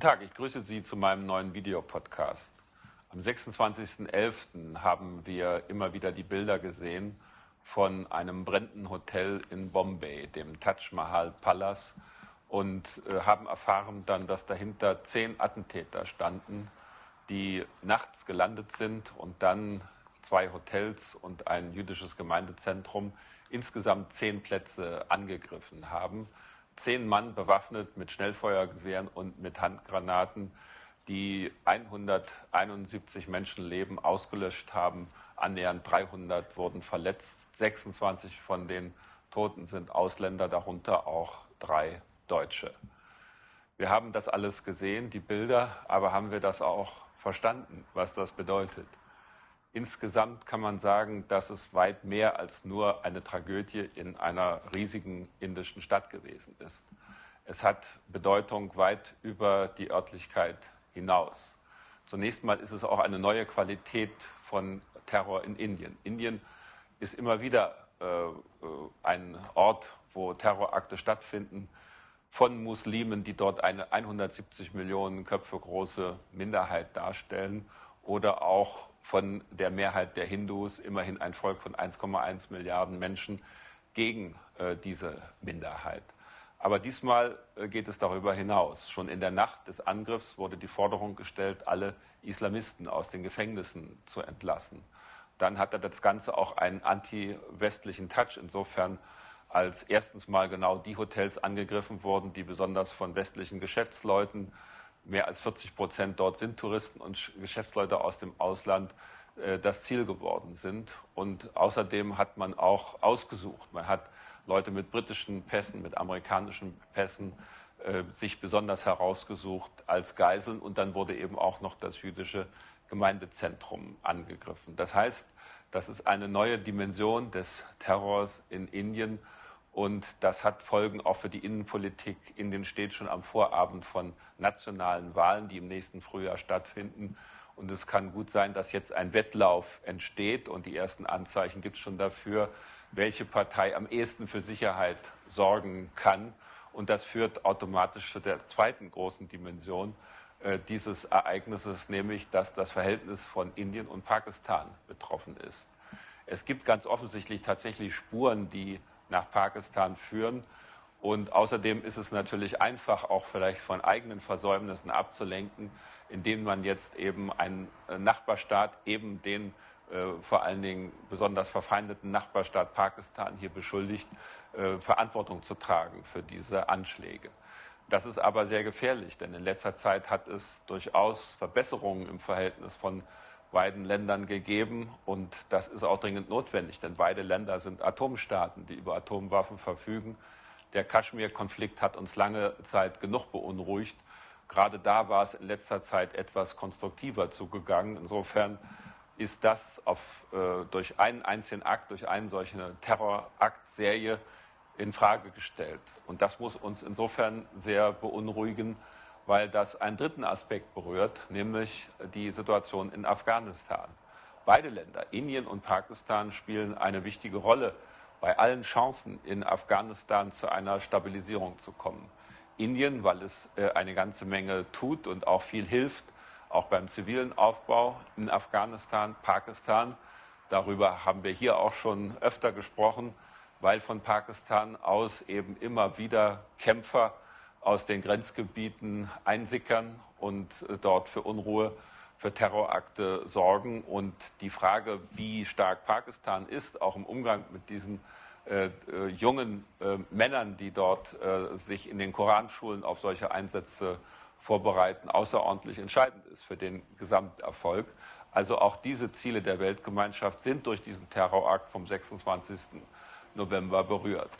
Tag, ich grüße Sie zu meinem neuen Videopodcast. Am 26.11. haben wir immer wieder die Bilder gesehen von einem brennenden Hotel in Bombay, dem Taj Mahal Palace, und äh, haben erfahren dann, dass dahinter zehn Attentäter standen, die nachts gelandet sind und dann zwei Hotels und ein jüdisches Gemeindezentrum insgesamt zehn Plätze angegriffen haben zehn Mann bewaffnet mit Schnellfeuergewehren und mit Handgranaten, die 171 Menschenleben ausgelöscht haben. Annähernd 300 wurden verletzt. 26 von den Toten sind Ausländer, darunter auch drei Deutsche. Wir haben das alles gesehen, die Bilder, aber haben wir das auch verstanden, was das bedeutet? Insgesamt kann man sagen, dass es weit mehr als nur eine Tragödie in einer riesigen indischen Stadt gewesen ist. Es hat Bedeutung weit über die Örtlichkeit hinaus. Zunächst mal ist es auch eine neue Qualität von Terror in Indien. Indien ist immer wieder äh, ein Ort, wo Terrorakte stattfinden von Muslimen, die dort eine 170 Millionen Köpfe große Minderheit darstellen, oder auch von der Mehrheit der Hindus, immerhin ein Volk von 1,1 Milliarden Menschen, gegen äh, diese Minderheit. Aber diesmal äh, geht es darüber hinaus. Schon in der Nacht des Angriffs wurde die Forderung gestellt, alle Islamisten aus den Gefängnissen zu entlassen. Dann hatte das Ganze auch einen anti-westlichen Touch, insofern als erstens mal genau die Hotels angegriffen wurden, die besonders von westlichen Geschäftsleuten mehr als 40 Prozent dort sind Touristen und Geschäftsleute aus dem Ausland äh, das Ziel geworden sind. Und außerdem hat man auch ausgesucht. Man hat Leute mit britischen Pässen, mit amerikanischen Pässen äh, sich besonders herausgesucht als Geiseln. Und dann wurde eben auch noch das jüdische Gemeindezentrum angegriffen. Das heißt, das ist eine neue Dimension des Terrors in Indien. Und das hat Folgen auch für die Innenpolitik. Indien steht schon am Vorabend von nationalen Wahlen, die im nächsten Frühjahr stattfinden. Und es kann gut sein, dass jetzt ein Wettlauf entsteht und die ersten Anzeichen gibt es schon dafür, welche Partei am ehesten für Sicherheit sorgen kann. Und das führt automatisch zu der zweiten großen Dimension äh, dieses Ereignisses, nämlich dass das Verhältnis von Indien und Pakistan betroffen ist. Es gibt ganz offensichtlich tatsächlich Spuren, die nach Pakistan führen. Und außerdem ist es natürlich einfach, auch vielleicht von eigenen Versäumnissen abzulenken, indem man jetzt eben einen äh, Nachbarstaat, eben den äh, vor allen Dingen besonders verfeindeten Nachbarstaat Pakistan hier beschuldigt, äh, Verantwortung zu tragen für diese Anschläge. Das ist aber sehr gefährlich, denn in letzter Zeit hat es durchaus Verbesserungen im Verhältnis von beiden Ländern gegeben. Und das ist auch dringend notwendig, denn beide Länder sind Atomstaaten, die über Atomwaffen verfügen. Der Kaschmir-Konflikt hat uns lange Zeit genug beunruhigt. Gerade da war es in letzter Zeit etwas konstruktiver zugegangen. Insofern ist das auf, äh, durch einen einzigen Akt, durch eine solche Terroraktserie in Frage gestellt. Und das muss uns insofern sehr beunruhigen, weil das einen dritten Aspekt berührt, nämlich die Situation in Afghanistan. Beide Länder, Indien und Pakistan, spielen eine wichtige Rolle bei allen Chancen, in Afghanistan zu einer Stabilisierung zu kommen. Indien, weil es äh, eine ganze Menge tut und auch viel hilft, auch beim zivilen Aufbau in Afghanistan, Pakistan. Darüber haben wir hier auch schon öfter gesprochen, weil von Pakistan aus eben immer wieder Kämpfer aus den Grenzgebieten einsickern und äh, dort für Unruhe, für Terrorakte sorgen. Und die Frage, wie stark Pakistan ist, auch im Umgang mit diesen äh, äh, jungen äh, Männern, die dort äh, sich in den Koranschulen auf solche Einsätze vorbereiten, außerordentlich entscheidend ist für den Gesamterfolg. Also auch diese Ziele der Weltgemeinschaft sind durch diesen Terrorakt vom 26. November berührt.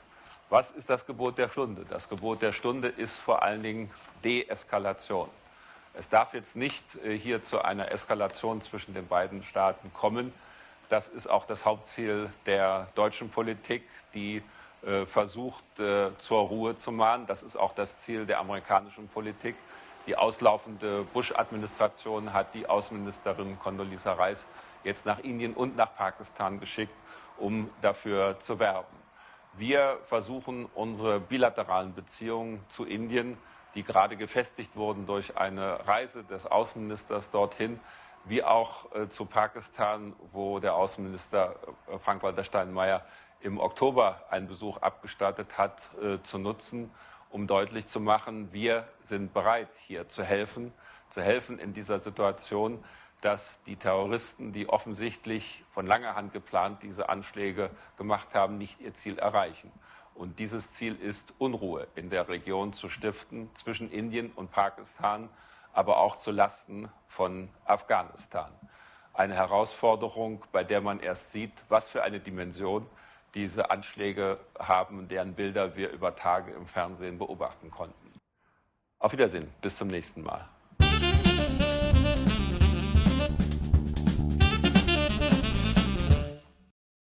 Was ist das Gebot der Stunde? Das Gebot der Stunde ist vor allen Dingen Deeskalation. Es darf jetzt nicht äh, hier zu einer Eskalation zwischen den beiden Staaten kommen. Das ist auch das Hauptziel der deutschen Politik, die äh, versucht, äh, zur Ruhe zu mahnen. Das ist auch das Ziel der amerikanischen Politik. Die auslaufende Bush-Administration hat die Außenministerin Condoleezza Rice jetzt nach Indien und nach Pakistan geschickt, um dafür zu werben. Wir versuchen, unsere bilateralen Beziehungen zu Indien die gerade gefestigt wurden durch eine Reise des Außenministers dorthin, wie auch äh, zu Pakistan, wo der Außenminister äh, Frank-Walter Steinmeier im Oktober einen Besuch abgestattet hat, äh, zu nutzen, um deutlich zu machen, wir sind bereit, hier zu helfen, zu helfen in dieser Situation, dass die Terroristen, die offensichtlich von langer Hand geplant diese Anschläge gemacht haben, nicht ihr Ziel erreichen. Und dieses Ziel ist, Unruhe in der Region zu stiften zwischen Indien und Pakistan, aber auch zu Lasten von Afghanistan. Eine Herausforderung, bei der man erst sieht, was für eine Dimension diese Anschläge haben, deren Bilder wir über Tage im Fernsehen beobachten konnten. Auf Wiedersehen, bis zum nächsten Mal.